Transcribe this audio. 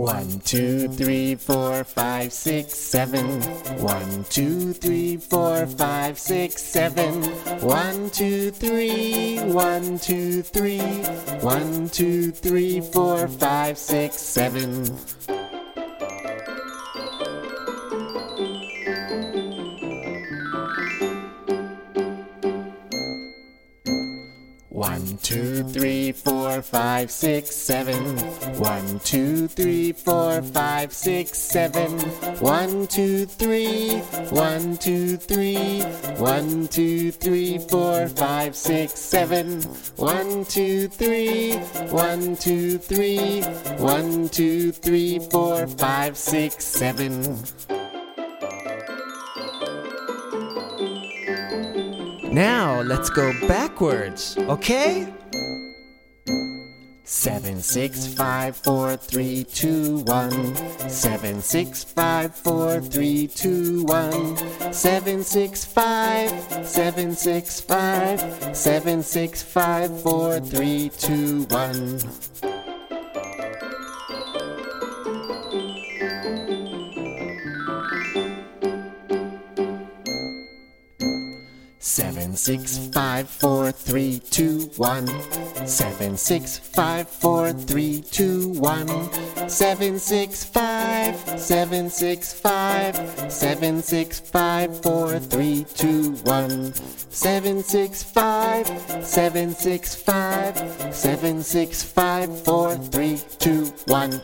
One, two, three, four, five, six, seven. One, two, three, four, five, six, seven. One, two, three, one, two, three. One, two, three, four, five, six, seven. One, two, three, four, five, six, seven. One, two, three, four, five, six, seven. One, two, three, one, two, three. One, two, three, four, five, six, seven. One, two, three, one, two, three. One, two, three, four, five, six, seven. Now let's go backwards, okay? Seven, six, five, four, three, two, one. Seven, six, five, four, three, two, one. Seven, six, five, seven, six, five, seven, six, five, four, three, two, one. Seven, six, five, four, three, two, one. Seven, six, five, four, three, two, one. Seven, six, five, seven, six, five, seven, six, five, four, three, two, one. Seven, six, five, seven, six, five, seven, six, five, four, three, two, one.